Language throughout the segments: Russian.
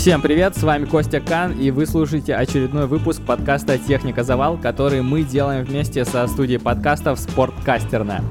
Всем привет, с вами Костя Кан, и вы слушаете очередной выпуск подкаста «Техника Завал», который мы делаем вместе со студией подкастов «Спорткастерна».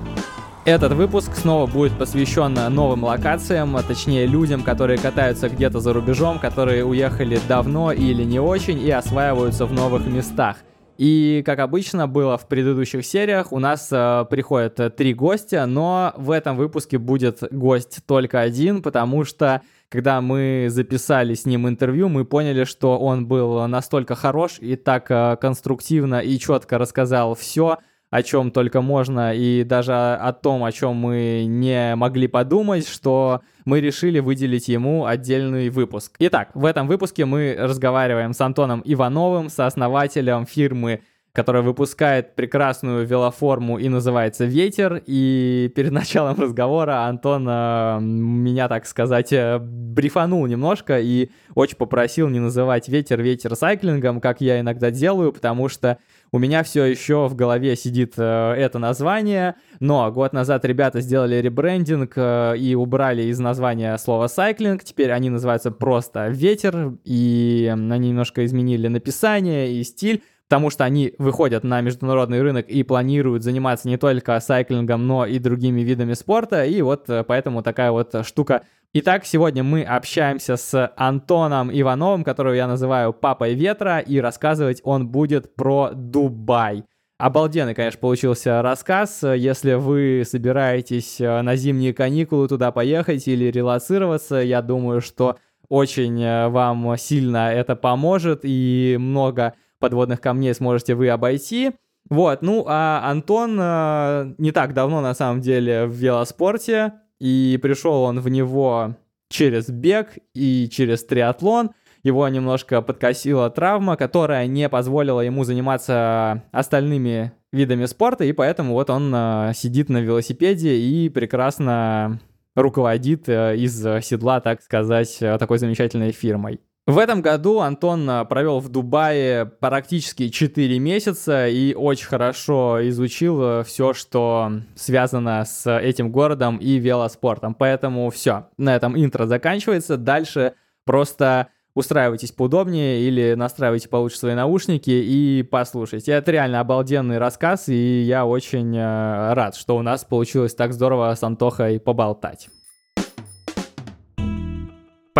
Этот выпуск снова будет посвящен новым локациям, а точнее людям, которые катаются где-то за рубежом, которые уехали давно или не очень и осваиваются в новых местах. И, как обычно было в предыдущих сериях, у нас э, приходят три гостя, но в этом выпуске будет гость только один, потому что когда мы записали с ним интервью, мы поняли, что он был настолько хорош и так э, конструктивно и четко рассказал все, о чем только можно, и даже о том, о чем мы не могли подумать, что мы решили выделить ему отдельный выпуск. Итак, в этом выпуске мы разговариваем с Антоном Ивановым, сооснователем фирмы которая выпускает прекрасную велоформу и называется «Ветер». И перед началом разговора Антон э, меня, так сказать, э, брифанул немножко и очень попросил не называть «Ветер» «Ветер» сайклингом, как я иногда делаю, потому что у меня все еще в голове сидит э, это название, но год назад ребята сделали ребрендинг э, и убрали из названия слово сайклинг, теперь они называются просто ветер, и они немножко изменили написание и стиль, потому что они выходят на международный рынок и планируют заниматься не только сайклингом, но и другими видами спорта, и вот э, поэтому такая вот штука Итак, сегодня мы общаемся с Антоном Ивановым, которого я называю Папой Ветра, и рассказывать он будет про Дубай. Обалденный, конечно, получился рассказ. Если вы собираетесь э, на зимние каникулы туда поехать или релацироваться, я думаю, что очень э, вам сильно это поможет, и много подводных камней сможете вы обойти. Вот, ну а Антон э, не так давно на самом деле в велоспорте, и пришел он в него через бег и через триатлон. Его немножко подкосила травма, которая не позволила ему заниматься остальными видами спорта, и поэтому вот он э, сидит на велосипеде и прекрасно руководит э, из седла, так сказать, э, такой замечательной фирмой. В этом году Антон а, провел в Дубае практически 4 месяца и очень хорошо изучил э, все, что связано с этим городом и велоспортом. Поэтому все, на этом интро заканчивается. Дальше просто устраивайтесь поудобнее или настраивайте получше свои наушники и послушайте. Это реально обалденный рассказ, и я очень э, рад, что у нас получилось так здорово с Антохой поболтать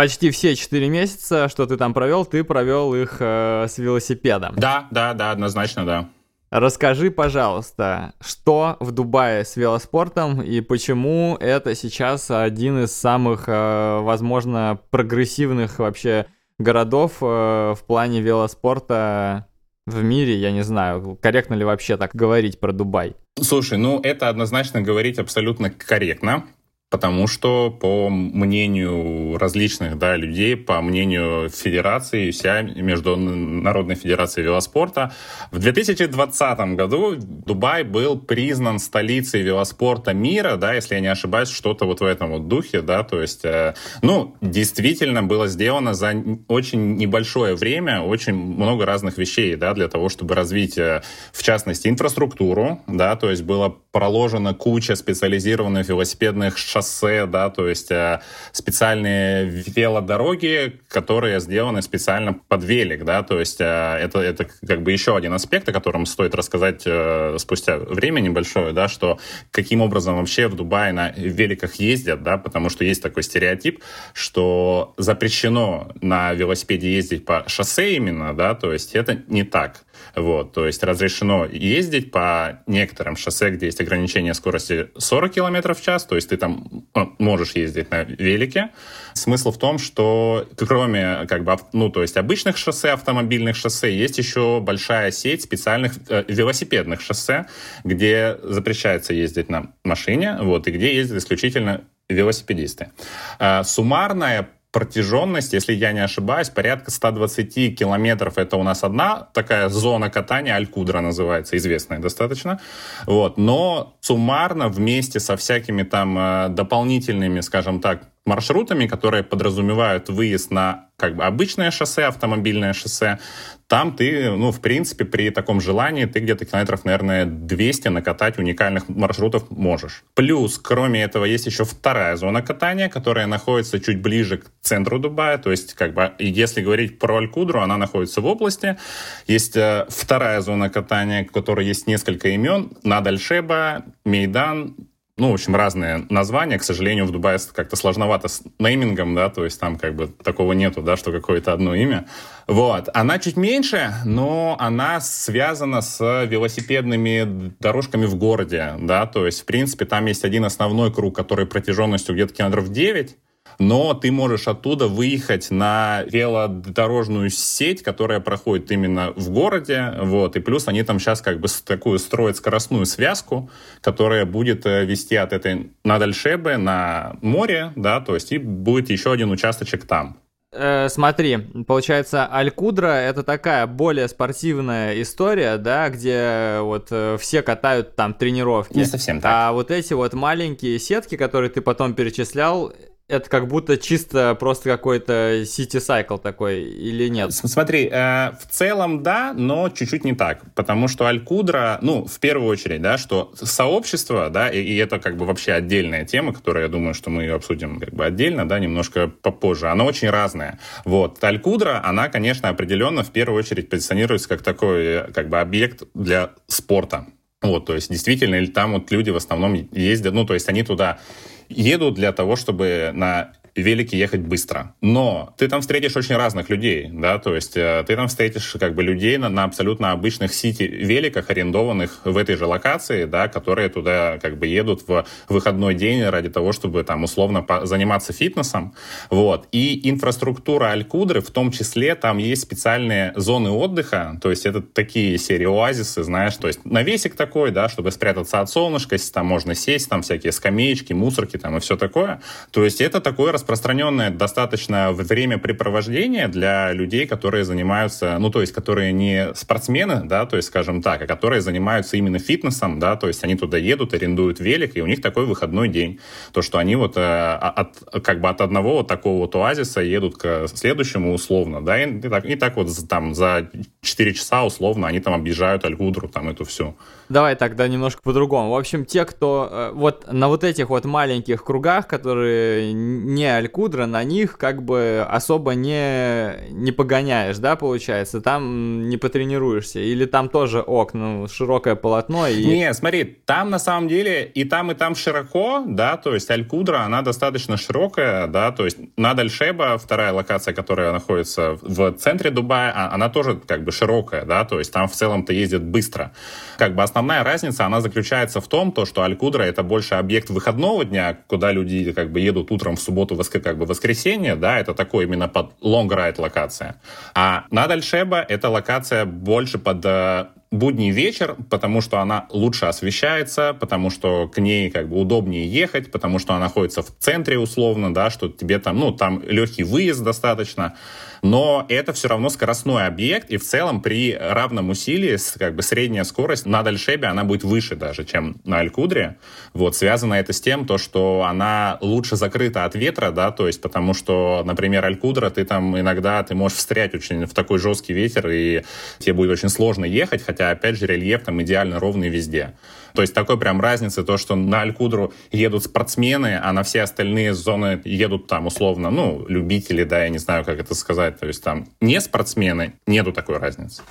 почти все 4 месяца, что ты там провел, ты провел их э, с велосипедом. Да, да, да, однозначно, да. Расскажи, пожалуйста, что в Дубае с велоспортом и почему это сейчас один из самых, э, возможно, прогрессивных вообще городов э, в плане велоспорта в мире, я не знаю, корректно ли вообще так говорить про Дубай? Слушай, ну это однозначно говорить абсолютно корректно, Потому что, по мнению различных да, людей, по мнению Федерации, вся Международной Федерации велоспорта, в 2020 году Дубай был признан столицей велоспорта мира, да, если я не ошибаюсь, что-то вот в этом вот духе, да, то есть, э, ну, действительно было сделано за очень небольшое время очень много разных вещей, да, для того, чтобы развить, э, в частности, инфраструктуру, да, то есть было проложена куча специализированных велосипедных шоссе, да, то есть э, специальные велодороги, которые сделаны специально под велик, да, то есть э, это, это как бы еще один аспект, о котором стоит рассказать э, спустя время небольшое, да, что каким образом вообще в Дубае на великах ездят, да, потому что есть такой стереотип, что запрещено на велосипеде ездить по шоссе именно, да, то есть это не так. Вот, то есть разрешено ездить по некоторым шоссе, где есть ограничение скорости 40 км в час, то есть ты там ну, можешь ездить на велике. Смысл в том, что кроме как бы, ну, то есть обычных шоссе, автомобильных шоссе, есть еще большая сеть специальных э, велосипедных шоссе, где запрещается ездить на машине, вот, и где ездят исключительно велосипедисты. А, суммарная протяженность, если я не ошибаюсь, порядка 120 километров. Это у нас одна такая зона катания, Алькудра называется, известная достаточно. Вот. Но суммарно вместе со всякими там э, дополнительными, скажем так, маршрутами, которые подразумевают выезд на как бы обычное шоссе, автомобильное шоссе, там ты, ну, в принципе, при таком желании ты где-то километров, наверное, 200 накатать уникальных маршрутов можешь. Плюс, кроме этого, есть еще вторая зона катания, которая находится чуть ближе к центру Дубая, то есть, как бы, если говорить про Аль-Кудру, она находится в области. Есть э, вторая зона катания, в которой есть несколько имен, Надальшеба, Мейдан, ну, в общем, разные названия. К сожалению, в Дубае как-то сложновато с неймингом, да, то есть там как бы такого нету, да, что какое-то одно имя. Вот. Она чуть меньше, но она связана с велосипедными дорожками в городе, да, то есть, в принципе, там есть один основной круг, который протяженностью где-то километров 9, но ты можешь оттуда выехать на велодорожную сеть, которая проходит именно в городе, вот, и плюс они там сейчас как бы такую строят скоростную связку, которая будет э, вести от этой Надальшебе на море, да, то есть и будет еще один участочек там. Э, смотри, получается, Алькудра это такая более спортивная история, да, где вот э, все катают там тренировки. Не совсем так. А вот эти вот маленькие сетки, которые ты потом перечислял, это как будто чисто просто какой-то City Cycle такой, или нет? Смотри, э, в целом да, но чуть-чуть не так, потому что Алькудра, ну, в первую очередь, да, что сообщество, да, и, и это как бы вообще отдельная тема, которую я думаю, что мы ее обсудим как бы отдельно, да, немножко попозже, она очень разная. Вот, Алькудра, она, конечно, определенно в первую очередь позиционируется как такой, как бы объект для спорта. Вот, то есть действительно, или там вот люди в основном ездят, ну, то есть они туда едут для того, чтобы на велике ехать быстро. Но ты там встретишь очень разных людей, да, то есть э, ты там встретишь как бы людей на, на абсолютно обычных сити-великах, арендованных в этой же локации, да, которые туда как бы едут в выходной день ради того, чтобы там условно заниматься фитнесом, вот. И инфраструктура Алькудры, в том числе, там есть специальные зоны отдыха, то есть это такие серии оазисы, знаешь, то есть навесик такой, да, чтобы спрятаться от солнышка, если там можно сесть, там всякие скамеечки, мусорки там и все такое. То есть это такое распространенное достаточно времяпрепровождение для людей, которые занимаются, ну, то есть, которые не спортсмены, да, то есть, скажем так, а которые занимаются именно фитнесом, да, то есть они туда едут, арендуют велик, и у них такой выходной день. То, что они вот э, от, как бы от одного вот такого вот оазиса едут к следующему условно, да, и, и, так, и так вот там за 4 часа условно они там объезжают Альгудру, там эту всю. Давай тогда немножко по-другому. В общем, те, кто э, вот на вот этих вот маленьких кругах, которые не Алькудра, на них как бы особо не, не погоняешь, да, получается? Там не потренируешься? Или там тоже ок, ну, широкое полотно и... Не, смотри, там на самом деле и там, и там широко, да, то есть Алькудра, она достаточно широкая, да, то есть над Альшеба, вторая локация, которая находится в центре Дубая, а, она тоже как бы широкая, да, то есть там в целом-то ездит быстро. Как бы основная разница, она заключается в том, то, что Алькудра это больше объект выходного дня, куда люди как бы едут утром в субботу, как бы воскресенье, да, это такой именно под long ride локация. А над Альшеба это локация больше под э, будний вечер, потому что она лучше освещается, потому что к ней как бы удобнее ехать, потому что она находится в центре условно, да, что тебе там, ну, там легкий выезд достаточно, но это все равно скоростной объект, и в целом при равном усилии как бы средняя скорость на Дальшебе, она будет выше даже, чем на Алькудре. Вот, связано это с тем, то, что она лучше закрыта от ветра, да, то есть потому что, например, Алькудра, ты там иногда, ты можешь встрять очень в такой жесткий ветер, и тебе будет очень сложно ехать, хотя, опять же, рельеф там идеально ровный везде. То есть такой прям разницы, то, что на Алькудру едут спортсмены, а на все остальные зоны едут там условно, ну, любители, да, я не знаю, как это сказать, то есть там не спортсмены, нету такой разницы.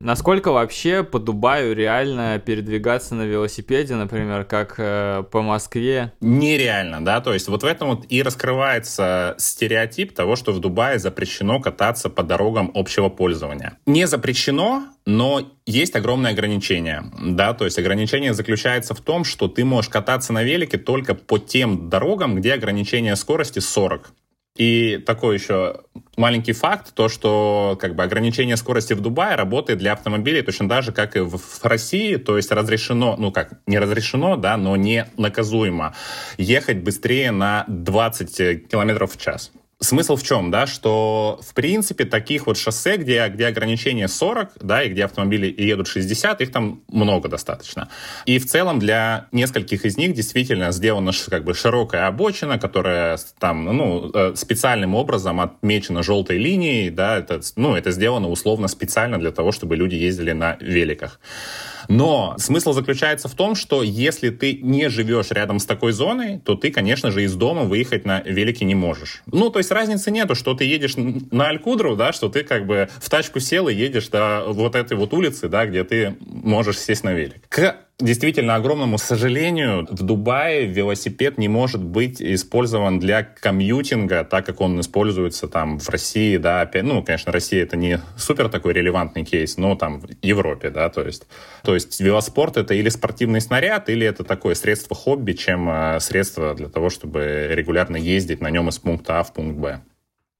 Насколько вообще по Дубаю реально передвигаться на велосипеде, например, как э, по Москве? Нереально, да, то есть вот в этом вот и раскрывается стереотип того, что в Дубае запрещено кататься по дорогам общего пользования. Не запрещено, но есть огромное ограничение, да, то есть ограничение заключается в том, что ты можешь кататься на велике только по тем дорогам, где ограничение скорости 40. И такой еще маленький факт, то, что как бы ограничение скорости в Дубае работает для автомобилей точно так же, как и в, в России, то есть разрешено, ну как, не разрешено, да, но не наказуемо ехать быстрее на 20 километров в час. Смысл в чем, да, что в принципе таких вот шоссе, где, где ограничение 40, да, и где автомобили едут 60, их там много достаточно. И в целом для нескольких из них действительно сделана как бы широкая обочина, которая там, ну, э, специальным образом отмечена желтой линией, да, это, ну, это сделано условно специально для того, чтобы люди ездили на великах. Но смысл заключается в том, что если ты не живешь рядом с такой зоной, то ты, конечно же, из дома выехать на велике не можешь. Ну, то есть разницы нету, что ты едешь на Алькудру, да, что ты как бы в тачку сел и едешь до вот этой вот улицы, да, где ты можешь сесть на велик. К действительно огромному сожалению, в Дубае велосипед не может быть использован для комьютинга, так как он используется там в России, да, ну, конечно, Россия это не супер такой релевантный кейс, но там в Европе, да, то есть, то есть велоспорт это или спортивный снаряд, или это такое средство хобби, чем э, средство для того, чтобы регулярно ездить на нем из пункта А в пункт Б.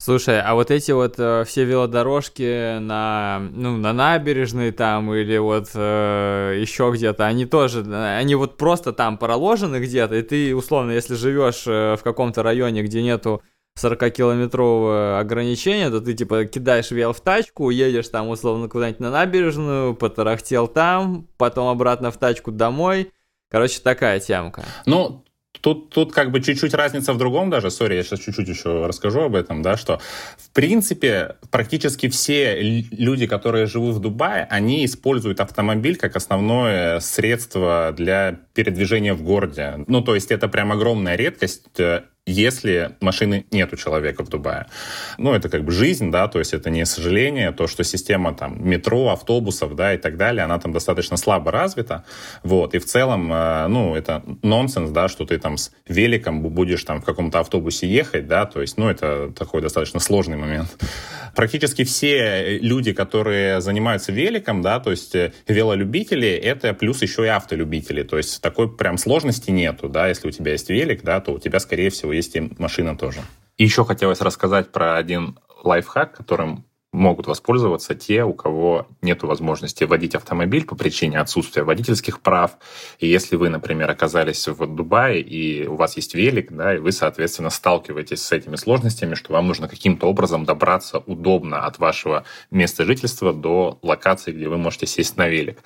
Слушай, а вот эти вот э, все велодорожки на, ну, на набережной там или вот э, еще где-то, они тоже, они вот просто там проложены где-то, и ты, условно, если живешь э, в каком-то районе, где нету 40-километрового ограничения, то ты, типа, кидаешь вел в тачку, едешь там, условно, куда-нибудь на набережную, потарахтел там, потом обратно в тачку домой. Короче, такая темка. Ну, Тут, тут как бы чуть-чуть разница в другом даже, сори, я сейчас чуть-чуть еще расскажу об этом, да, что в принципе практически все люди, которые живут в Дубае, они используют автомобиль как основное средство для передвижения в городе. Ну, то есть это прям огромная редкость э, если машины нет у человека в Дубае. Ну, это как бы жизнь, да, то есть это не сожаление, то, что система там метро, автобусов, да, и так далее, она там достаточно слабо развита, вот, и в целом, э, ну, это нонсенс, да, что ты там с великом будешь там в каком-то автобусе ехать, да, то есть, ну, это такой достаточно сложный момент. Практически все люди, которые занимаются великом, да, то есть э, велолюбители, это плюс еще и автолюбители, то есть такой прям сложности нету, да, если у тебя есть велик, да, то у тебя, скорее всего, есть и машина тоже. И еще хотелось рассказать про один лайфхак, которым могут воспользоваться те, у кого нет возможности водить автомобиль по причине отсутствия водительских прав. И если вы, например, оказались в Дубае, и у вас есть велик, да, и вы, соответственно, сталкиваетесь с этими сложностями, что вам нужно каким-то образом добраться удобно от вашего места жительства до локации, где вы можете сесть на велик.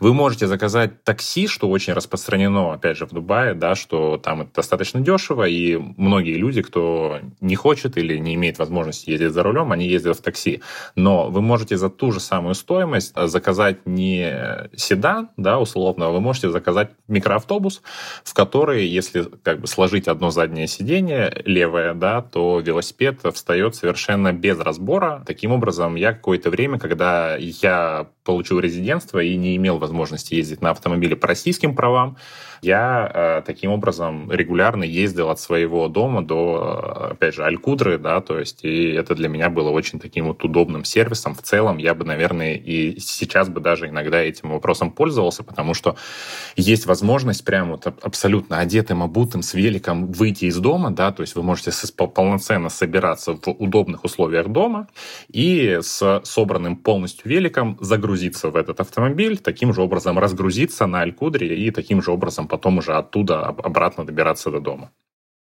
Вы можете заказать такси, что очень распространено, опять же, в Дубае, да, что там это достаточно дешево, и многие люди, кто не хочет или не имеет возможности ездить за рулем, они ездят в такси. Но вы можете за ту же самую стоимость э, заказать не седан, да, условно, а вы можете заказать микроавтобус, в который, если как бы сложить одно заднее сиденье левое, да, то велосипед встает совершенно без разбора. Таким образом, я какое-то время, когда я получил резидентство и не имел возможности ездить на автомобиле по российским правам, я э, таким образом регулярно ездил от своего дома до, э, опять же, Алькудры, да, то есть и это для меня было очень таким вот удобным сервисом. В целом я бы, наверное, и сейчас бы даже иногда этим вопросом пользовался, потому что есть возможность прям вот абсолютно одетым, обутым, с великом выйти из дома, да, то есть вы можете полноценно собираться в удобных условиях дома и с собранным полностью великом загрузиться в этот автомобиль, таким же образом разгрузиться на Алькудре и таким же образом потом уже оттуда обратно добираться до дома.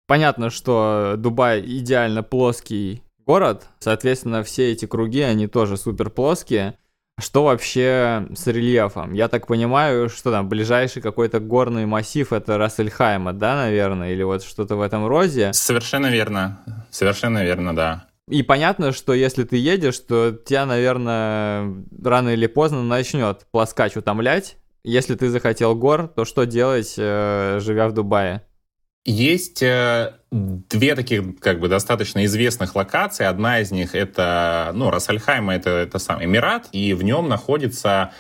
Понятно, что Дубай идеально плоский город, соответственно, все эти круги, они тоже супер плоские. Что вообще с рельефом? Я так понимаю, что там ближайший какой-то горный массив это Рассельхайма, да, наверное, или вот что-то в этом роде? Совершенно верно, совершенно верно, да. И понятно, что если ты едешь, то тебя, наверное, рано или поздно начнет плоскач утомлять, если ты захотел гор, то что делать, э, живя в Дубае? Есть э, две таких как бы достаточно известных локации. Одна из них это, ну, Рассальхайма, это, это сам Эмират, и в нем находится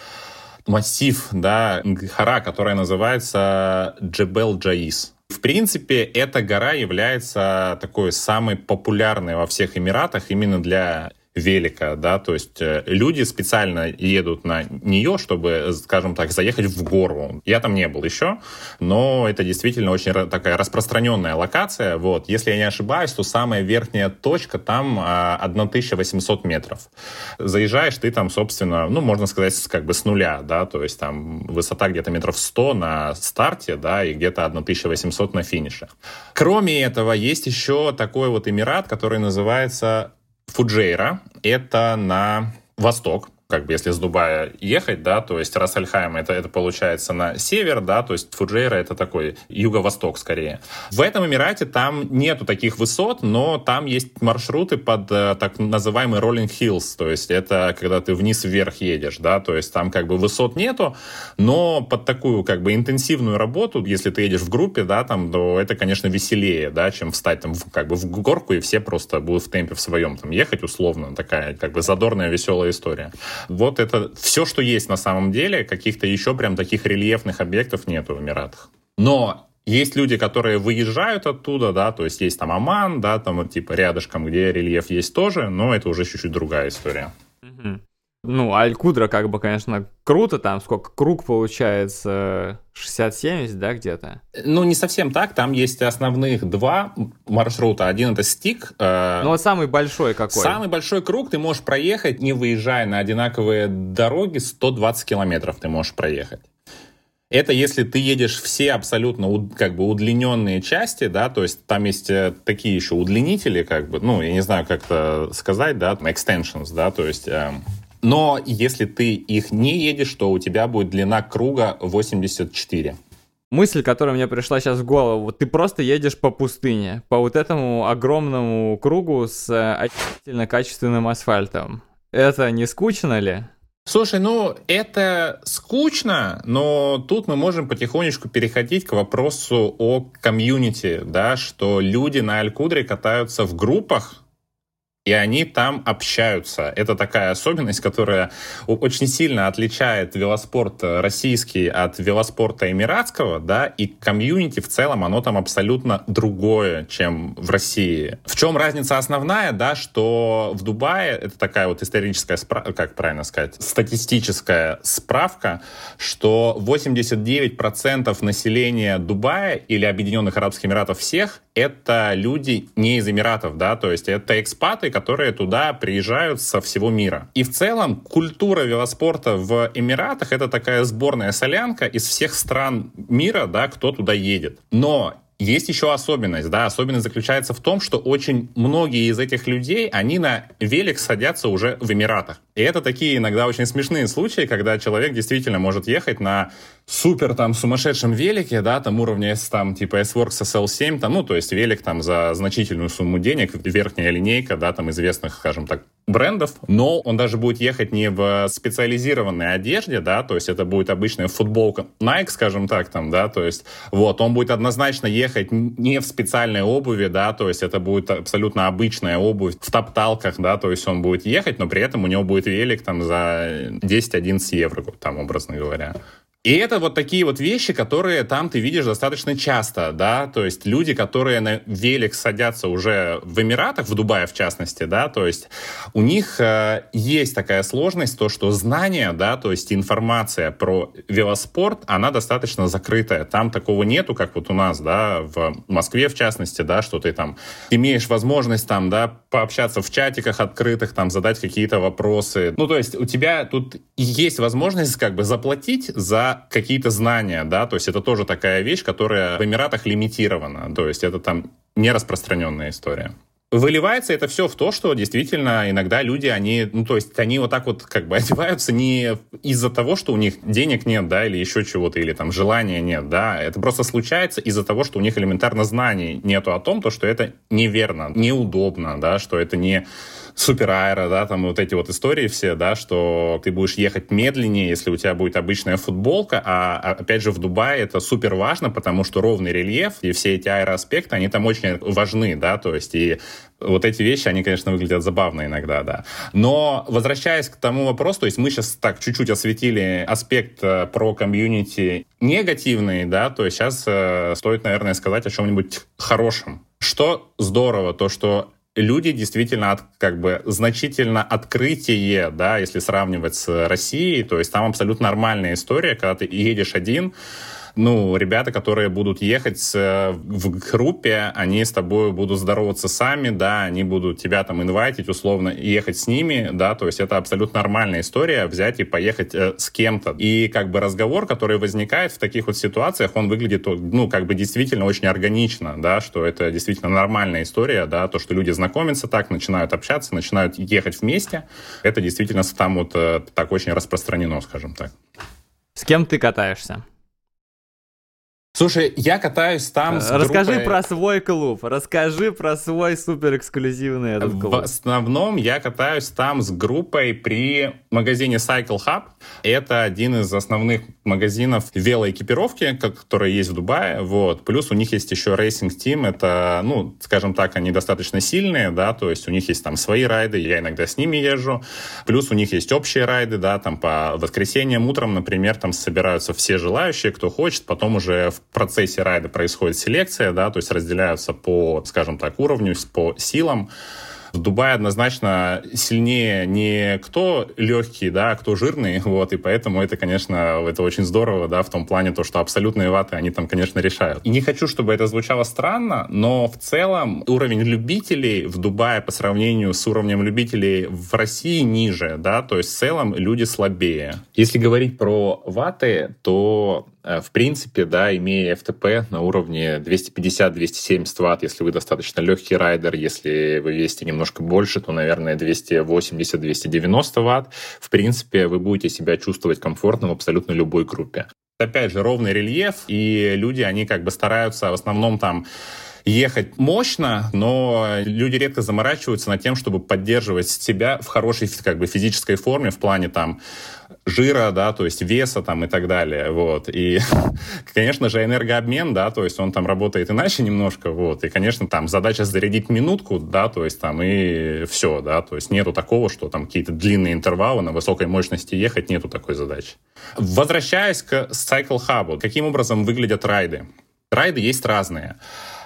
массив, да, гора, которая называется Джебел Джаис. В принципе, эта гора является такой самой популярной во всех Эмиратах именно для велика, да, то есть э, люди специально едут на нее, чтобы, скажем так, заехать в гору. Я там не был еще, но это действительно очень такая распространенная локация, вот. Если я не ошибаюсь, то самая верхняя точка там 1800 а, метров. Заезжаешь ты там, собственно, ну, можно сказать, как бы с нуля, да, то есть там высота где-то метров 100 на старте, да, и где-то 1800 на финише. Кроме этого, есть еще такой вот Эмират, который называется Фуджейра. Это на восток как бы если с Дубая ехать, да, то есть Рассальхайм это, это получается на север, да, то есть Фуджейра это такой юго-восток скорее. В этом Эмирате там нету таких высот, но там есть маршруты под э, так называемый Rolling Hills, то есть это когда ты вниз-вверх едешь, да, то есть там как бы высот нету, но под такую как бы интенсивную работу, если ты едешь в группе, да, там, то это, конечно, веселее, да, чем встать там в, как бы в горку и все просто будут в темпе в своем там ехать условно, такая как бы задорная, веселая история. Вот это все, что есть на самом деле. Каких-то еще прям таких рельефных объектов нету в Эмиратах. Но есть люди, которые выезжают оттуда, да, то есть есть там Оман, да, там типа рядышком, где рельеф есть тоже, но это уже чуть-чуть другая история. Угу. Ну, Аль-Кудра, как бы, конечно, круто, там сколько круг получается, 60-70, да, где-то? Ну, не совсем так, там есть основных два маршрута. Один это стик. Э... Ну, а самый большой какой? Самый большой круг ты можешь проехать, не выезжая на одинаковые дороги, 120 километров ты можешь проехать. Это если ты едешь все абсолютно как бы удлиненные части, да, то есть там есть э, такие еще удлинители, как бы, ну, я не знаю, как это сказать, да, extensions, да, то есть э, но если ты их не едешь, то у тебя будет длина круга 84. Мысль, которая мне пришла сейчас в голову, вот ты просто едешь по пустыне, по вот этому огромному кругу с относительно качественным асфальтом. Это не скучно ли? Слушай, ну это скучно, но тут мы можем потихонечку переходить к вопросу о комьюнити, да, что люди на Алькудре катаются в группах, и они там общаются. Это такая особенность, которая очень сильно отличает велоспорт российский от велоспорта эмиратского, да, и комьюнити в целом, оно там абсолютно другое, чем в России. В чем разница основная, да, что в Дубае, это такая вот историческая, как правильно сказать, статистическая справка, что 89% населения Дубая или Объединенных Арабских Эмиратов всех это люди не из Эмиратов, да, то есть это экспаты, которые туда приезжают со всего мира. И в целом культура велоспорта в Эмиратах это такая сборная солянка из всех стран мира, да, кто туда едет. Но есть еще особенность, да, особенность заключается в том, что очень многие из этих людей, они на велик садятся уже в Эмиратах. И это такие иногда очень смешные случаи, когда человек действительно может ехать на супер там сумасшедшем велике, да, там уровня S, там типа S-Works SL7, там, ну, то есть велик там за значительную сумму денег, верхняя линейка, да, там известных, скажем так, брендов, но он даже будет ехать не в специализированной одежде, да, то есть это будет обычная футболка Nike, скажем так, там, да, то есть вот, он будет однозначно ехать не в специальной обуви, да, то есть это будет абсолютно обычная обувь в топталках, да, то есть он будет ехать, но при этом у него будет велик там за 10-11 евро, там, образно говоря. И это вот такие вот вещи, которые там ты видишь достаточно часто, да, то есть люди, которые на велик садятся уже в Эмиратах, в Дубае в частности, да, то есть у них э, есть такая сложность, то, что знания, да, то есть информация про велоспорт, она достаточно закрытая. Там такого нету, как вот у нас, да, в Москве в частности, да, что ты там имеешь возможность там, да, пообщаться в чатиках открытых, там, задать какие-то вопросы. Ну, то есть у тебя тут есть возможность как бы заплатить за какие-то знания, да, то есть это тоже такая вещь, которая в Эмиратах лимитирована, то есть это там не распространенная история. Выливается это все в то, что действительно иногда люди, они, ну, то есть они вот так вот как бы одеваются не из-за того, что у них денег нет, да, или еще чего-то, или там желания нет, да, это просто случается из-за того, что у них элементарно знаний нету о том, то, что это неверно, неудобно, да, что это не супер аэро, да, там вот эти вот истории все, да, что ты будешь ехать медленнее, если у тебя будет обычная футболка, а, а опять же в Дубае это супер важно, потому что ровный рельеф и все эти аэроаспекты, они там очень важны, да, то есть и вот эти вещи, они, конечно, выглядят забавно иногда, да. Но возвращаясь к тому вопросу, то есть мы сейчас так чуть-чуть осветили аспект э, про комьюнити негативный, да, то есть сейчас э, стоит, наверное, сказать о чем-нибудь хорошем. Что здорово, то, что люди действительно как бы значительно открытие, да, если сравнивать с Россией, то есть там абсолютно нормальная история, когда ты едешь один, ну, ребята, которые будут ехать в группе, они с тобой будут здороваться сами, да, они будут тебя там инвайтить, условно, ехать с ними, да, то есть это абсолютно нормальная история, взять и поехать э, с кем-то. И как бы разговор, который возникает в таких вот ситуациях, он выглядит, ну, как бы действительно очень органично, да, что это действительно нормальная история, да, то, что люди знакомятся так, начинают общаться, начинают ехать вместе, это действительно там вот э, так очень распространено, скажем так. С кем ты катаешься? Слушай, я катаюсь там с Расскажи группой... про свой клуб, расскажи про свой супер эксклюзивный этот клуб. В основном я катаюсь там с группой при магазине Cycle Hub. Это один из основных магазинов велоэкипировки, которые есть в Дубае. Вот. Плюс у них есть еще Racing Team. Это, ну, скажем так, они достаточно сильные, да, то есть у них есть там свои райды, я иногда с ними езжу. Плюс у них есть общие райды, да, там по воскресеньям утром, например, там собираются все желающие, кто хочет, потом уже в процессе райда происходит селекция, да, то есть разделяются по, скажем так, уровню, по силам. В Дубае однозначно сильнее не кто легкий, да, а кто жирный, вот, и поэтому это, конечно, это очень здорово, да, в том плане то, что абсолютные ваты, они там, конечно, решают. И не хочу, чтобы это звучало странно, но в целом уровень любителей в Дубае по сравнению с уровнем любителей в России ниже, да, то есть в целом люди слабее. Если говорить про ваты, то в принципе, да, имея FTP на уровне 250-270 ватт, если вы достаточно легкий райдер, если вы весите немножко больше, то, наверное, 280-290 ватт, в принципе, вы будете себя чувствовать комфортно в абсолютно любой группе. Опять же, ровный рельеф, и люди, они как бы стараются в основном там ехать мощно, но люди редко заморачиваются над тем, чтобы поддерживать себя в хорошей как бы физической форме в плане там жира, да, то есть веса там и так далее, вот. И, конечно же, энергообмен, да, то есть он там работает иначе немножко, вот. И, конечно, там задача зарядить минутку, да, то есть там и все, да, то есть нету такого, что там какие-то длинные интервалы на высокой мощности ехать, нету такой задачи. Возвращаясь к Cycle Hub, каким образом выглядят райды? Райды есть разные.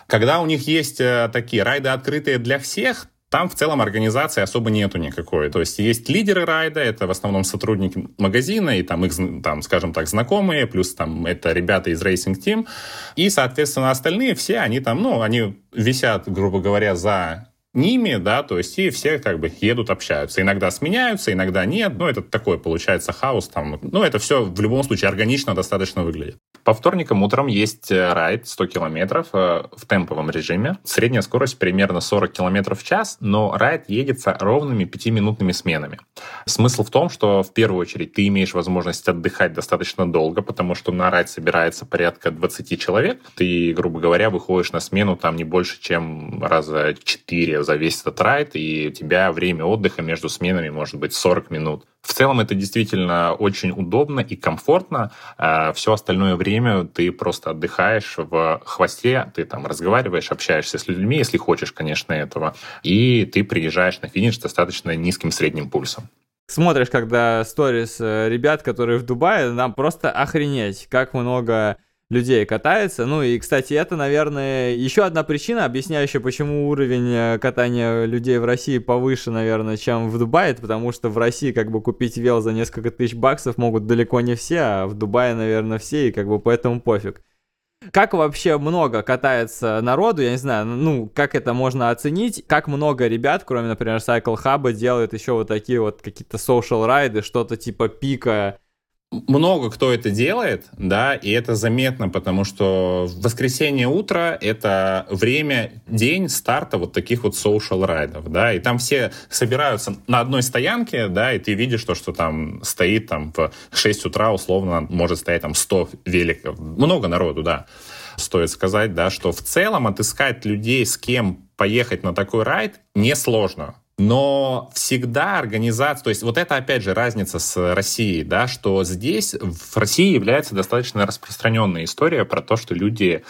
Когда у них есть э, такие райды открытые для всех, там в целом организации особо нету никакой. То есть есть лидеры райда, это в основном сотрудники магазина и там их, там, скажем так, знакомые, плюс там это ребята из Racing Team. И, соответственно, остальные все, они там, ну, они висят, грубо говоря, за ними, да, то есть и все как бы едут, общаются. Иногда сменяются, иногда нет, но это такой получается хаос там. Ну, это все в любом случае органично достаточно выглядит. По вторникам утром есть э, райд 100 километров э, в темповом режиме. Средняя скорость примерно 40 километров в час, но райд едется ровными 5-минутными сменами. Смысл в том, что в первую очередь ты имеешь возможность отдыхать достаточно долго, потому что на райд собирается порядка 20 человек. Ты, грубо говоря, выходишь на смену там не больше, чем раза 4 за весь этот райд, и у тебя время отдыха между сменами может быть 40 минут. В целом это действительно очень удобно и комфортно. А Все остальное время ты просто отдыхаешь в хвосте, ты там разговариваешь, общаешься с людьми, если хочешь, конечно, этого, и ты приезжаешь на финиш достаточно низким средним пульсом смотришь, когда сторис э, ребят, которые в Дубае, нам просто охренеть, как много людей катается. Ну и, кстати, это, наверное, еще одна причина, объясняющая, почему уровень э, катания людей в России повыше, наверное, чем в Дубае, потому что в России как бы купить вел за несколько тысяч баксов могут далеко не все, а в Дубае, наверное, все, и как бы поэтому пофиг. Как вообще много катается народу, я не знаю, ну, как это можно оценить, как много ребят, кроме, например, Cycle Hub, делают еще вот такие вот какие-то social райды, что-то типа пика, много кто это делает, да, и это заметно, потому что воскресенье утро это время, день старта вот таких вот social райдов, да, и там все собираются на одной стоянке, да, и ты видишь то, что там стоит там в 6 утра условно может стоять там 100 великов, много народу, да. Стоит сказать, да, что в целом отыскать людей, с кем поехать на такой райд, несложно но всегда организация, то есть вот это опять же разница с Россией, да, что здесь в России является достаточно распространенная история про то, что люди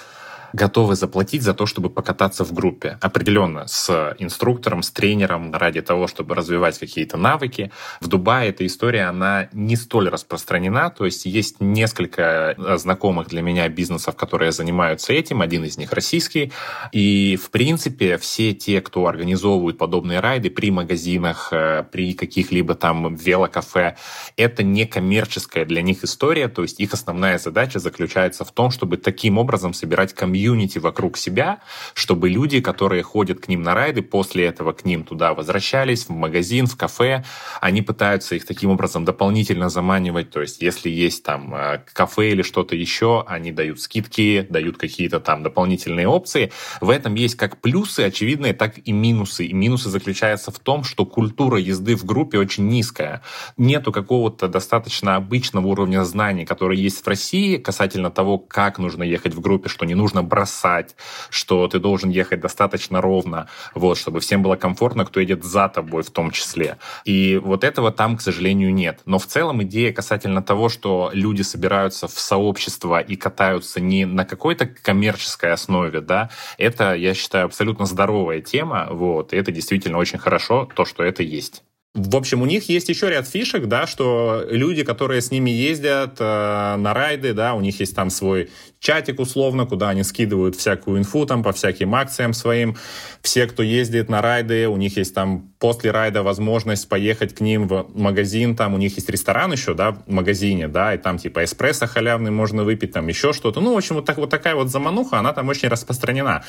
готовы заплатить за то, чтобы покататься в группе. Определенно, с инструктором, с тренером, ради того, чтобы развивать какие-то навыки. В Дубае эта история, она не столь распространена, то есть есть несколько э, знакомых для меня бизнесов, которые занимаются этим, один из них российский, и, в принципе, все те, кто организовывают подобные райды при магазинах, э, при каких-либо там велокафе, это не коммерческая для них история, то есть их основная задача заключается в том, чтобы таким образом собирать комьюнити вокруг себя, чтобы люди, которые ходят к ним на райды, после этого к ним туда возвращались, в магазин, в кафе, они пытаются их таким образом дополнительно заманивать, то есть если есть там э, кафе или что-то еще, они дают скидки, дают какие-то там дополнительные опции. В этом есть как плюсы очевидные, так и минусы. И минусы заключаются в том, что культура езды в группе очень низкая. Нету какого-то достаточно обычного уровня знаний, который есть в России касательно того, как нужно ехать в группе, что не нужно бросать, что ты должен ехать достаточно ровно, вот, чтобы всем было комфортно, кто едет за тобой в том числе. И вот этого там, к сожалению, нет. Но в целом идея касательно того, что люди собираются в сообщество и катаются не на какой-то коммерческой основе, да, это, я считаю, абсолютно здоровая тема, вот, и это действительно очень хорошо, то, что это есть. В общем, у них есть еще ряд фишек, да, что люди, которые с ними ездят э, на райды, да, у них есть там свой чатик условно, куда они скидывают всякую инфу там по всяким акциям своим. Все, кто ездит на райды, у них есть там после райда возможность поехать к ним в магазин, там у них есть ресторан еще, да, в магазине, да, и там типа эспрессо халявный можно выпить, там еще что-то. Ну, в общем, вот, так, вот такая вот замануха, она там очень распространена.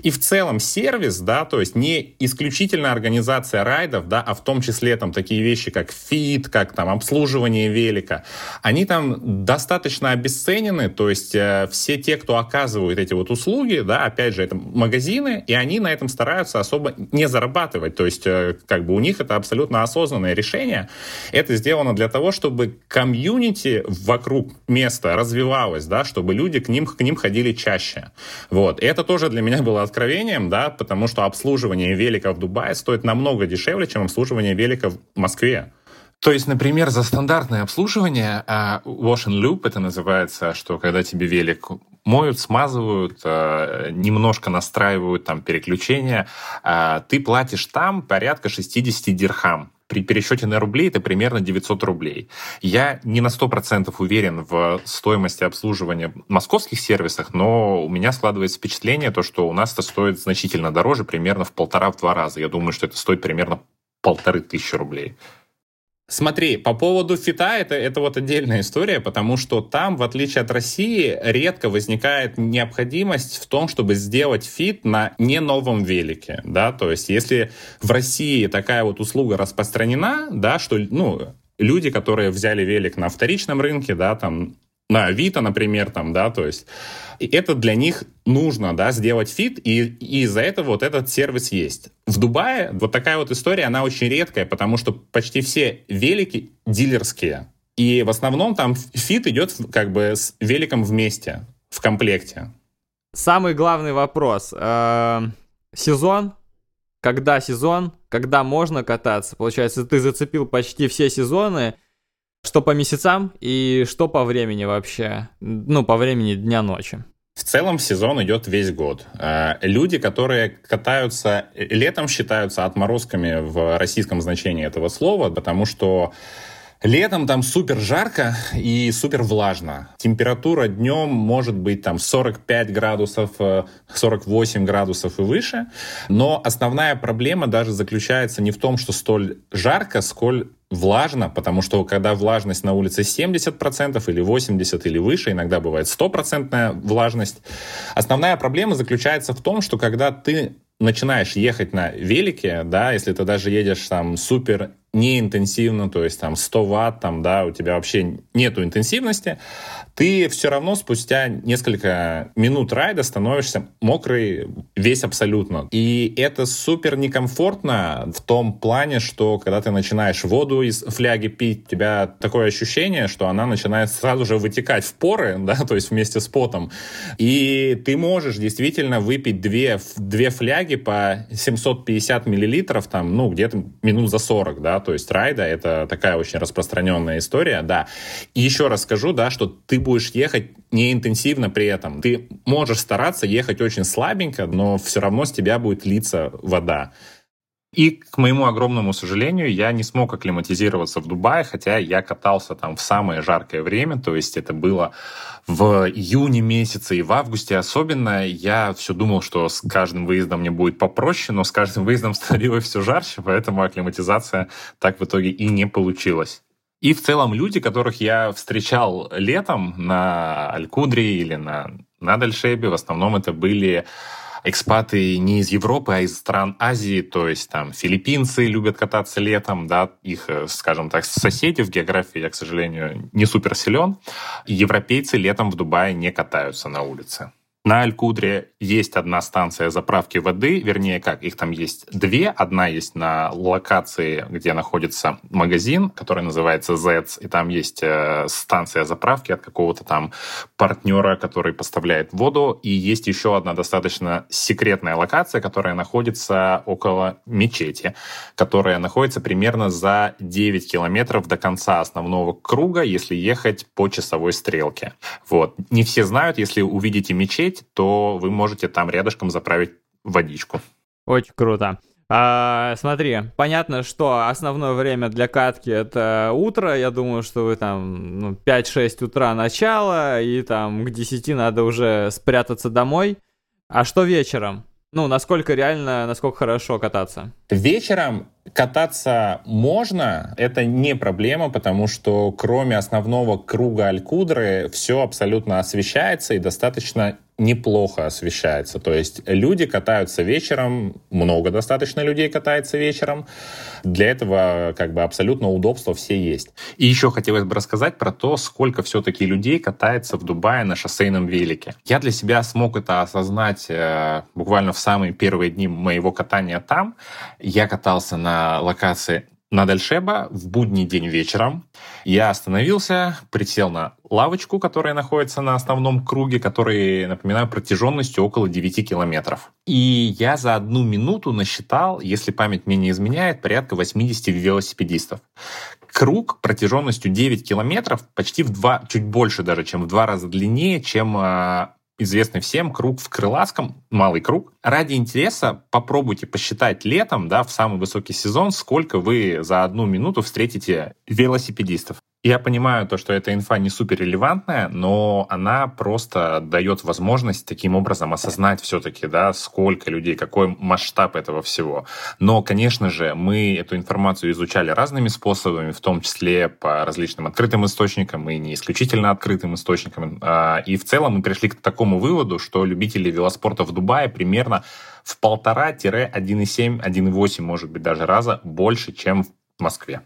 И в целом сервис, да, то есть не исключительно организация ride ов, да, а в том числе числе там такие вещи, как fit, как там обслуживание велика, они там достаточно обесценены, то есть э, все те, кто оказывают эти вот услуги, да, опять же, это магазины, и они на этом стараются особо не зарабатывать, то есть э, как бы у них это абсолютно осознанное решение. Это сделано для того, чтобы комьюнити вокруг места развивалось, да, чтобы люди к ним, к ним ходили чаще. Вот. И это тоже для меня было откровением, да, потому что обслуживание велика в Дубае стоит намного дешевле, чем обслуживание велика велика в Москве. То есть, например, за стандартное обслуживание uh, wash and loop, это называется, что когда тебе велик моют, смазывают, uh, немножко настраивают там переключения, uh, ты платишь там порядка 60 дирхам. При пересчете на рубли это примерно 900 рублей. Я не на 100% уверен в стоимости обслуживания в московских сервисах, но у меня складывается впечатление, то, что у нас это стоит значительно дороже, примерно в полтора-два раза. Я думаю, что это стоит примерно полторы тысячи рублей. Смотри, по поводу fit а это, это вот отдельная история, потому что там, в отличие от России, редко возникает необходимость в том, чтобы сделать fit на не новом велике, да, то есть если в России такая вот услуга распространена, да, что, ну, люди, которые взяли велик на вторичном рынке, да, там, на Авито, например, там, да, то есть это для них нужно, да, сделать fit, и, и из-за этого вот этот сервис есть. В Дубае вот такая вот история, она очень редкая, потому что почти все велики дилерские, и в основном там fit идет как бы с великом вместе, в комплекте. Самый главный вопрос. Э, сезон? Когда сезон? Когда можно кататься? Получается, ты зацепил почти все сезоны, что по месяцам и что по времени вообще? Ну, по времени дня-ночи. В целом сезон идет весь год. Э, люди, которые катаются летом, считаются отморозками в российском значении этого слова, потому что Летом там супер жарко и супер влажно. Температура днем может быть там 45 градусов, 48 э, градусов и выше. Но основная проблема даже заключается не в том, что столь жарко, сколь влажно, потому что когда влажность на улице 70% или 80% или выше, иногда бывает 100% влажность, основная проблема заключается в том, что когда ты начинаешь ехать на велике, да, если ты даже едешь там супер неинтенсивно, то есть там 100 ватт, там, да, у тебя вообще нету интенсивности, ты все равно спустя несколько минут райда становишься мокрый весь абсолютно. И это супер некомфортно в том плане, что когда ты начинаешь воду из фляги пить, у тебя такое ощущение, что она начинает сразу же вытекать в поры, да, то есть вместе с потом. И ты можешь действительно выпить две, две фляги по 750 миллилитров, там, ну, где-то минут за 40, да, то есть райда, это такая очень распространенная история, да. И еще раз скажу, да, что ты будешь ехать не интенсивно при этом. Ты можешь стараться ехать очень слабенько, но все равно с тебя будет литься вода. И, к моему огромному сожалению, я не смог акклиматизироваться в Дубае, хотя я катался там в самое жаркое время, то есть это было в июне месяце и в августе особенно. Я все думал, что с каждым выездом мне будет попроще, но с каждым выездом становилось все жарче, поэтому акклиматизация так в итоге и не получилась. И в целом люди, которых я встречал летом на Алькудре или на, на Дальшебе, в основном это были экспаты не из Европы, а из стран Азии, то есть там филиппинцы любят кататься летом, да, их, э, скажем так, соседи в географии я, к сожалению, не супер силен. Европейцы летом в Дубае не катаются на улице. На Аль-Кудре есть одна станция заправки воды, вернее, как, их там есть две. Одна есть на локации, где находится магазин, который называется ZETS, и там есть э, станция заправки от какого-то там партнера, который поставляет воду. И есть еще одна достаточно секретная локация, которая находится около мечети, которая находится примерно за 9 километров до конца основного круга, если ехать по часовой стрелке. Вот. Не все знают, если увидите мечеть, хотеть, то вы можете там рядышком заправить водичку. Очень круто. А, смотри, понятно, что основное время для катки это утро. Я думаю, что вы там ну, 5-6 утра начало, и там к 10 надо уже спрятаться домой. А что вечером? Ну, насколько реально, насколько хорошо кататься? Вечером кататься можно, это не проблема, потому что кроме основного круга Алькудры все абсолютно освещается и достаточно неплохо освещается. То есть люди катаются вечером, много достаточно людей катается вечером. Для этого как бы абсолютно удобства все есть. И еще хотелось бы рассказать про то, сколько все-таки людей катается в Дубае на шоссейном велике. Я для себя смог это осознать э, буквально в самые первые дни моего катания там. Я катался на локации на Дальшеба в будний день вечером. Я остановился, присел на лавочку, которая находится на основном круге, который, напоминаю, протяженностью около 9 километров. И я за одну минуту насчитал, если память мне не изменяет, порядка 80 велосипедистов. Круг протяженностью 9 километров, почти в два, чуть больше даже, чем в два раза длиннее, чем а, известный всем круг в Крылатском, малый круг. Ради интереса попробуйте посчитать летом, да, в самый высокий сезон, сколько вы за одну минуту встретите велосипедистов. Я понимаю то, что эта инфа не супер релевантная, но она просто дает возможность таким образом осознать все-таки, да, сколько людей, какой масштаб этого всего. Но, конечно же, мы эту информацию изучали разными способами, в том числе по различным открытым источникам и не исключительно открытым источникам. А, и в целом мы пришли к такому выводу, что любители велоспорта в Дубае примерно в полтора-1,7-1,8, может быть, даже раза больше, чем в Москве.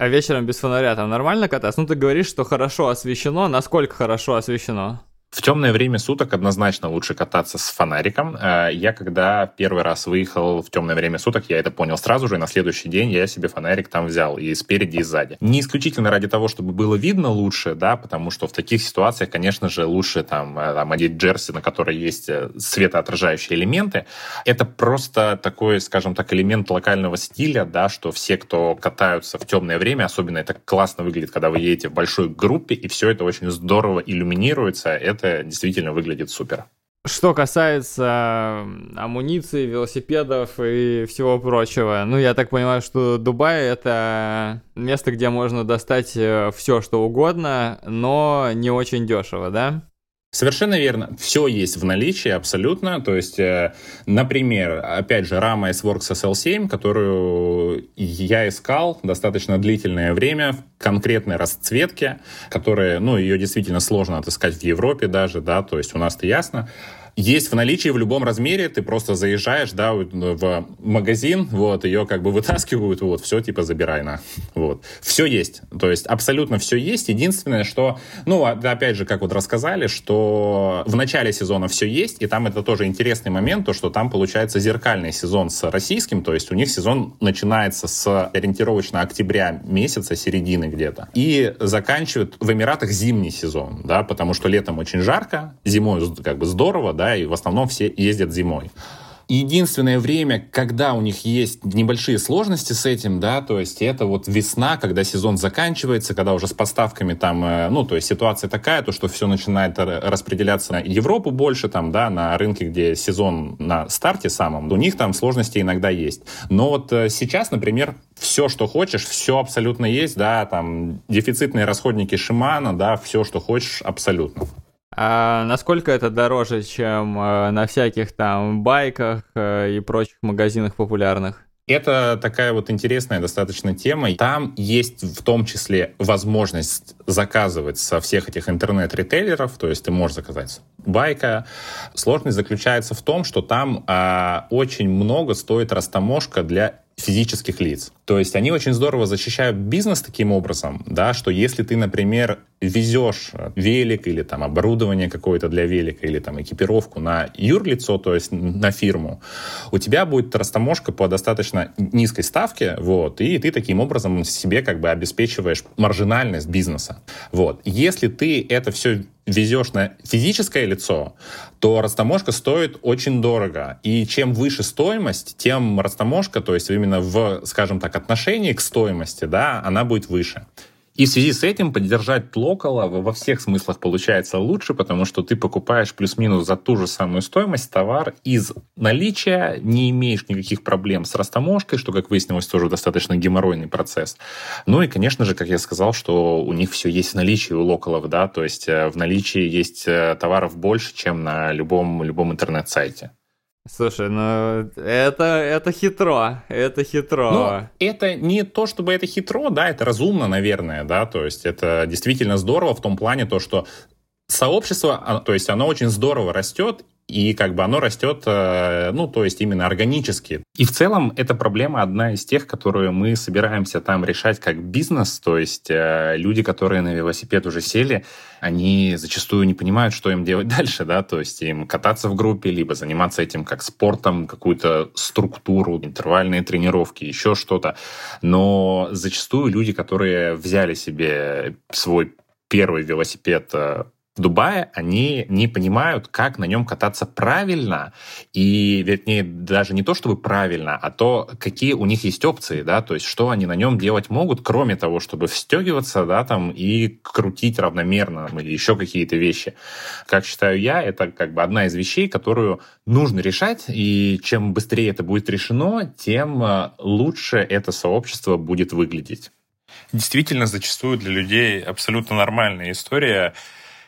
А вечером без фонаря там нормально кататься? Ну, ты говоришь, что хорошо освещено. Насколько хорошо освещено? В темное время суток однозначно лучше кататься с фонариком. Э, я когда первый раз выехал в темное время суток, я это понял сразу же, и на следующий день я себе фонарик там взял и спереди, и сзади. Не исключительно ради того, чтобы было видно лучше, да, потому что в таких ситуациях, конечно же, лучше там, э, там одеть джерси, на которой есть э, светоотражающие элементы. Это просто такой, скажем так, элемент локального стиля, да, что все, кто катаются в темное время, особенно это классно выглядит, когда вы едете в большой группе, и все это очень здорово иллюминируется. Это это действительно выглядит супер. Что касается амуниции, велосипедов и всего прочего, ну, я так понимаю, что Дубай — это место, где можно достать э, все, что угодно, но не очень дешево, да? Совершенно верно. Все есть в наличии абсолютно. То есть, э, например, опять же, рама S-Works SL7, которую я искал достаточно длительное время в конкретной расцветке, которая, ну, ее действительно сложно отыскать в Европе даже, да, то есть у нас-то ясно есть в наличии в любом размере, ты просто заезжаешь, да, в магазин, вот, ее как бы вытаскивают, вот, все, типа, забирай на, вот. Все есть, то есть абсолютно все есть, единственное, что, ну, а, опять же, как вот рассказали, что в начале сезона все есть, и там это тоже интересный момент, то, что там получается зеркальный сезон с российским, то есть у них сезон начинается с ориентировочно октября месяца, середины где-то, и заканчивают в Эмиратах зимний сезон, да, потому что летом очень жарко, зимой как бы здорово, да, и в основном все ездят зимой. Единственное время, когда у них есть небольшие сложности с этим, да, то есть это вот весна, когда сезон заканчивается, когда уже с поставками там, э, ну, то есть ситуация такая, то, что все начинает распределяться на Европу больше, там, да, на рынке, где сезон на старте самом, у них там сложности иногда есть. Но вот э, сейчас, например, все, что хочешь, все абсолютно есть, да, там, дефицитные расходники Шимана, да, все, что хочешь, абсолютно. А насколько это дороже, чем э, на всяких там байках э, и прочих магазинах популярных? Это такая вот интересная достаточно тема. Там есть в том числе возможность заказывать со всех этих интернет-ритейлеров, то есть ты можешь заказать байка. Сложность заключается в том, что там а, очень много стоит растаможка для физических лиц. То есть они очень здорово защищают бизнес таким образом, да, что если ты, например, везешь велик или там оборудование какое-то для велика или там экипировку на юрлицо, то есть на фирму, у тебя будет растаможка по достаточно низкой ставке, вот, и ты таким образом себе как бы обеспечиваешь маржинальность бизнеса. Вот. Если ты это все везешь на физическое лицо, то растаможка стоит очень дорого. И чем выше стоимость, тем растаможка, то есть именно в, скажем так, отношении к стоимости, да, она будет выше. И в связи с этим поддержать локала во всех смыслах получается лучше, потому что ты покупаешь плюс-минус за ту же самую стоимость товар из наличия, не имеешь никаких проблем с растаможкой, что, как выяснилось, тоже достаточно геморройный процесс. Ну и, конечно же, как я сказал, что у них все есть в наличии у локалов, да, то есть э, в наличии есть э, товаров больше, чем на любом, любом интернет-сайте. Слушай, ну это, это хитро, это хитро. Ну, это не то, чтобы это хитро, да, это разумно, наверное, да, то есть это действительно здорово в том плане, то, что сообщество, то есть оно очень здорово растет, и как бы оно растет, э, ну, то есть именно органически. И в целом эта проблема одна из тех, которые мы собираемся там решать как бизнес, то есть э, люди, которые на велосипед уже сели, они зачастую не понимают, что им делать дальше, да, то есть им кататься в группе, либо заниматься этим как спортом, какую-то структуру, интервальные тренировки, еще что-то. Но зачастую люди, которые взяли себе свой первый велосипед э, Дубае они не понимают, как на нем кататься правильно, и, вернее, даже не то, чтобы правильно, а то, какие у них есть опции, да, то есть что они на нем делать могут, кроме того, чтобы встегиваться, да, там, и крутить равномерно, или еще какие-то вещи. Как считаю я, это как бы одна из вещей, которую нужно решать, и чем быстрее это будет решено, тем э, лучше это сообщество будет выглядеть. Действительно, зачастую для людей абсолютно нормальная история —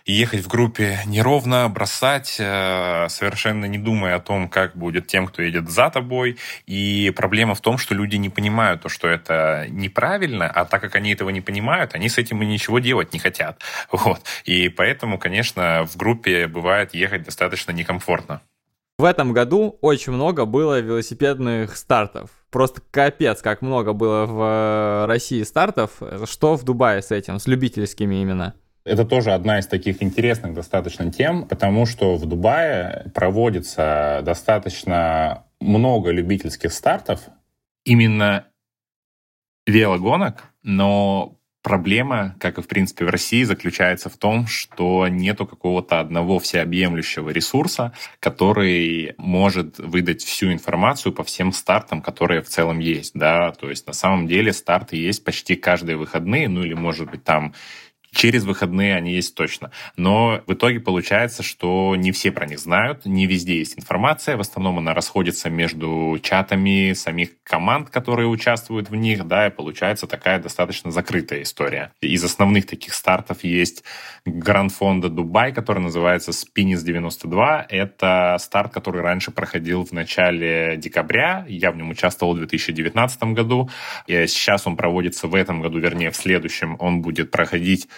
ехать в группе неровно, бросать, э, совершенно не думая о том, как будет тем, кто едет за тобой. И проблема в том, что люди не понимают то, что это неправильно, а так как они этого не понимают, они с этим и ничего делать не хотят. Вот. И поэтому, конечно, в группе бывает ехать достаточно некомфортно. В этом году очень много было велосипедных стартов. Просто капец, как много было в э, России стартов. Что в Дубае с этим, с любительскими именно? Это тоже одна из таких интересных достаточно тем, потому что в Дубае проводится достаточно много любительских стартов, именно велогонок, но проблема, как и в принципе в России, заключается в том, что нету какого-то одного всеобъемлющего ресурса, который может выдать всю информацию по всем стартам, которые в целом есть, да, то есть на самом деле старты есть почти каждые выходные, ну или может быть там Через выходные они есть точно. Но в итоге получается, что не все про них знают, не везде есть информация. В основном она расходится между чатами самих команд, которые участвуют в них, да, и получается такая достаточно закрытая история. Из основных таких стартов есть Гранд Фонда Дубай, который называется Spinis 92. Это старт, который раньше проходил в начале декабря. Я в нем участвовал в 2019 году. И сейчас он проводится в этом году, вернее, в следующем он будет проходить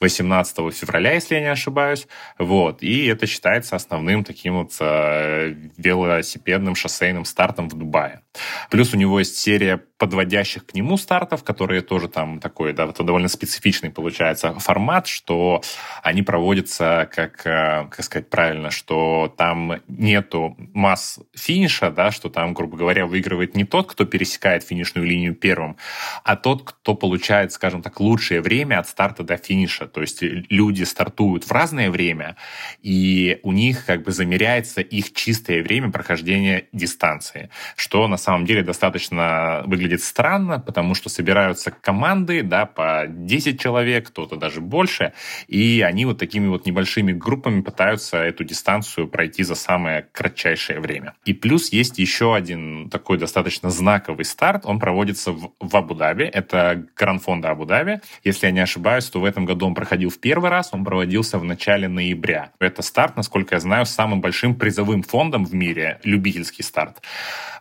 18 февраля, если я не ошибаюсь. Вот. И это считается основным таким вот э, велосипедным шоссейным стартом в Дубае. Плюс у него есть серия подводящих к нему стартов, которые тоже там такой, да, это довольно специфичный получается формат, что они проводятся, как, э, как сказать правильно, что там нету масс финиша, да, что там, грубо говоря, выигрывает не тот, кто пересекает финишную линию первым, а тот, кто получает, скажем так, лучшее время от старта до финиша. То есть люди стартуют в разное время, и у них как бы замеряется их чистое время прохождения дистанции, что на самом деле достаточно выглядит странно, потому что собираются команды, да, по 10 человек, кто-то даже больше, и они вот такими вот небольшими группами пытаются эту дистанцию пройти за самое кратчайшее время. И плюс есть еще один такой достаточно знаковый старт, он проводится в, в Абу-Даби, это Гран-фонда Абу-Даби. Если я не ошибаюсь, то в этом году он проходил в первый раз, он проводился в начале ноября. Это старт, насколько я знаю, с самым большим призовым фондом в мире, любительский старт.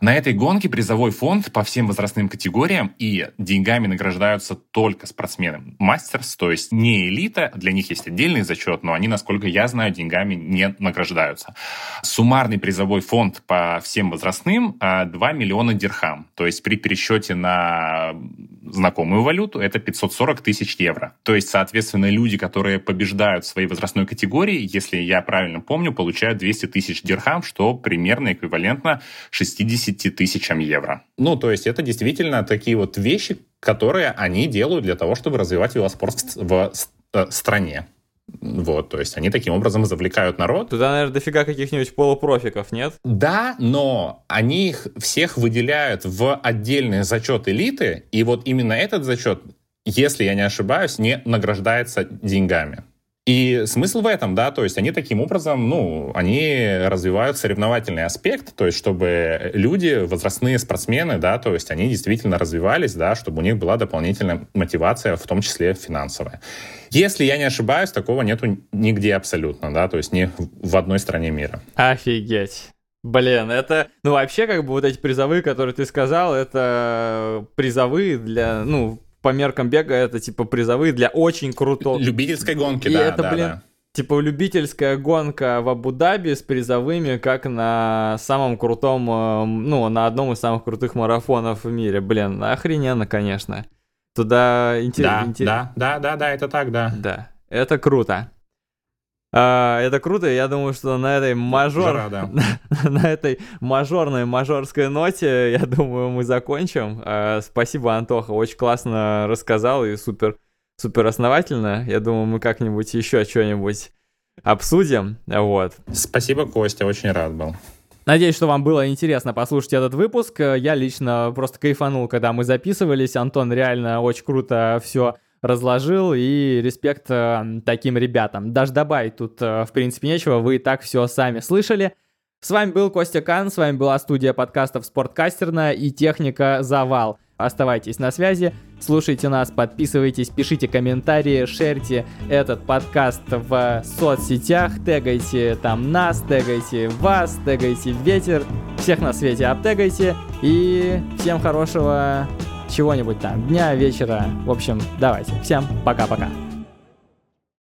На этой гонке призовой фонд по всем возрастным категориям и деньгами награждаются только спортсмены. Мастерс, то есть не элита, для них есть отдельный зачет, но они, насколько я знаю, деньгами не награждаются. Суммарный призовой фонд по всем возрастным 2 а, миллиона дирхам. То есть при пересчете на знакомую валюту это 540 тысяч евро. То есть, соответственно, люди, которые побеждают в своей возрастной категории, если я правильно помню, получают 200 тысяч дирхам, что примерно эквивалентно 60 тысячам евро. Ну, то есть это действительно такие вот вещи, которые они делают для того, чтобы развивать велоспорт в э, стране. Вот, то есть они таким образом завлекают народ. Туда, наверное, дофига каких-нибудь полупрофиков, нет? Да, но они их всех выделяют в отдельный зачет элиты, и вот именно этот зачет, если я не ошибаюсь, не награждается деньгами. И смысл в этом, да, то есть они таким образом, ну, они развивают соревновательный аспект, то есть чтобы люди, возрастные спортсмены, да, то есть они действительно развивались, да, чтобы у них была дополнительная мотивация, в том числе финансовая. Если я не ошибаюсь, такого нету нигде абсолютно, да, то есть не в одной стране мира. Офигеть. Блин, это, ну вообще как бы вот эти призовые, которые ты сказал, это призовые для, ну, по меркам бега это типа призовые для очень крутого... Любительской гонки, И да, это, да, блин, да. Типа любительская гонка в Абу-Даби с призовыми, как на самом крутом, э, ну, на одном из самых крутых марафонов в мире. Блин, охрененно, конечно. Туда интересно. Да, интер... да, да, да, да, это так, да. Да, это круто. А, это круто, я думаю, что на этой мажор... Жара, да. на этой мажорной мажорской ноте, я думаю, мы закончим. А, спасибо, Антоха, очень классно рассказал и супер, супер основательно. Я думаю, мы как-нибудь еще что-нибудь обсудим, вот. Спасибо, Костя, очень рад был. Надеюсь, что вам было интересно послушать этот выпуск. Я лично просто кайфанул, когда мы записывались. Антон реально очень круто все разложил, и респект э, таким ребятам. Даже добавить тут, э, в принципе, нечего, вы и так все сами слышали. С вами был Костя Кан, с вами была студия подкастов «Спорткастерная» и техника «Завал». Оставайтесь на связи, слушайте нас, подписывайтесь, пишите комментарии, шерьте этот подкаст в соцсетях, тегайте там нас, тегайте вас, тегайте ветер, всех на свете обтегайте и всем хорошего чего-нибудь там, дня, вечера. В общем, давайте. Всем пока-пока.